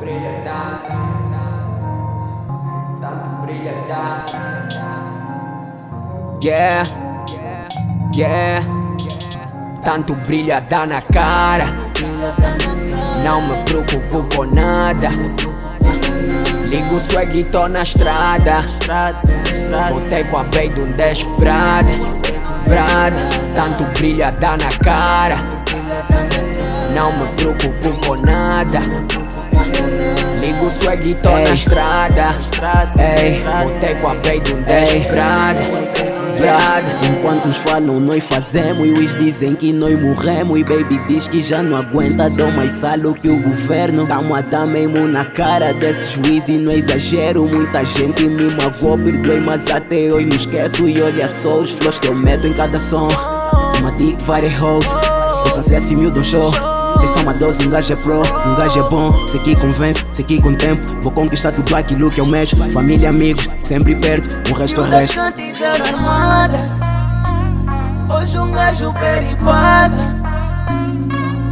brilha dá, tanto brilha dá. Yeah, yeah, tanto brilha dá na cara. Não me preocupo com nada. Ligo o swag e tô na estrada. Voltei com a pei de um desesperada. Brada, tanto brilha dá na cara. Não me preocupo com nada. Ligo o swag e tô na estrada. Ei, voltei com a pei de um desesperada. Enquanto uns falam, nós fazemos. E os dizem que nós morremos. E baby diz que já não aguenta, dou mais salo que o governo. Tamo a dar mesmo na cara desses juiz e não exagero. Muita gente me magoou, perdoe, mas até hoje não esqueço. E olha só os flows que eu meto em cada som. Uma dick, várias hoes. Se assimil de um show. Vocês são um gajo é pro, um gajo é bom. Sei que convence, sei que com tempo vou conquistar tudo aquilo que eu mexo. Família, amigos, sempre perto, o resto é resto. Hoje um gajo perigosa.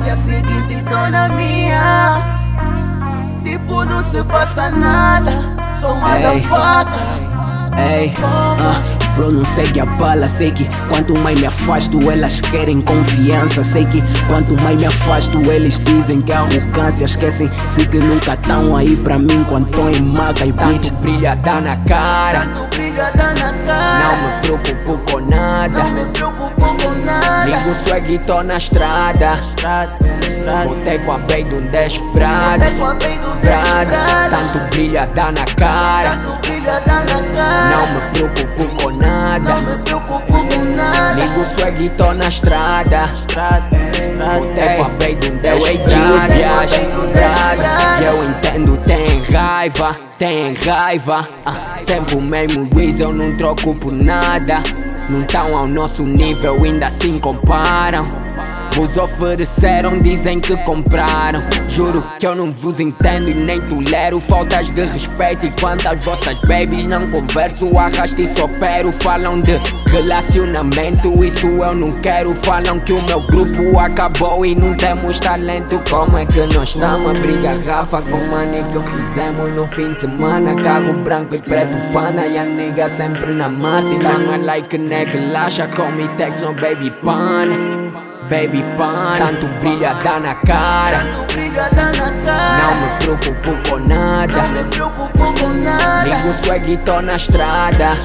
E a seguinte tô na minha, tipo não se passa nada, sou uma da faca. Ei, uh, não segue a bala. Sei que quanto mais me afasto, elas querem confiança. Sei que quanto mais me afasto, eles dizem que é arrogância. Esquecem, sei que nunca tão aí pra mim quando tô em maca e bitch. Tanto brilha dá na cara. Tanto brilha dá na cara. Não me preocupo com nada. Não me preocupo com nada. Ligo swag e tô na estrada. Voltei com a pei de um desesperada. Voltei com a pei de um Brada, desesperada. tanto brilha dá na cara. Tanto brilha dá na cara. Preocupo com nada. Não me preocupo com nada. Ligo swag tô na estrada. Voltei com a pei de um desesperada. E eu entendo, tem raiva, tem raiva. Ah, sempre o mesmo Wiz, eu não troco por nada. Não tão ao nosso nível, ainda assim comparam. Vos ofereceram, dizem que compraram. Juro que eu não vos entendo e nem tolero faltas de respeito. E quantas vossas babies não converso, arrasto e só opero. Falam de relacionamento, isso eu não quero. Falam que o meu grupo acabou e não temos talento. Como é que nós estamos a abrir garrafa com money que fizemos no fim de semana? Carro branco e preto pana e a nega sempre na massa. E dá uma like, né? Relaxa, come techno, baby pan. Baby pan, tanto brilha dá na cara. Tanto brilha dá na cara. Não me preocupo com nada. Ligo swag e tô na estrada.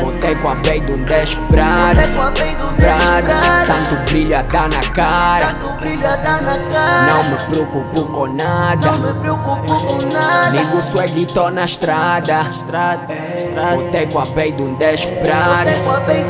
Voltei com a pei de um desesperada. Voltei com a pei de um Brada, desesperada. tanto brilha dá na cara. Tanto brilha dá na cara. Não me preocupo com nada. Não me preocupo com nada. Ligo swag e tô na estrada. Voltei com a pei de um desesperada. Voltei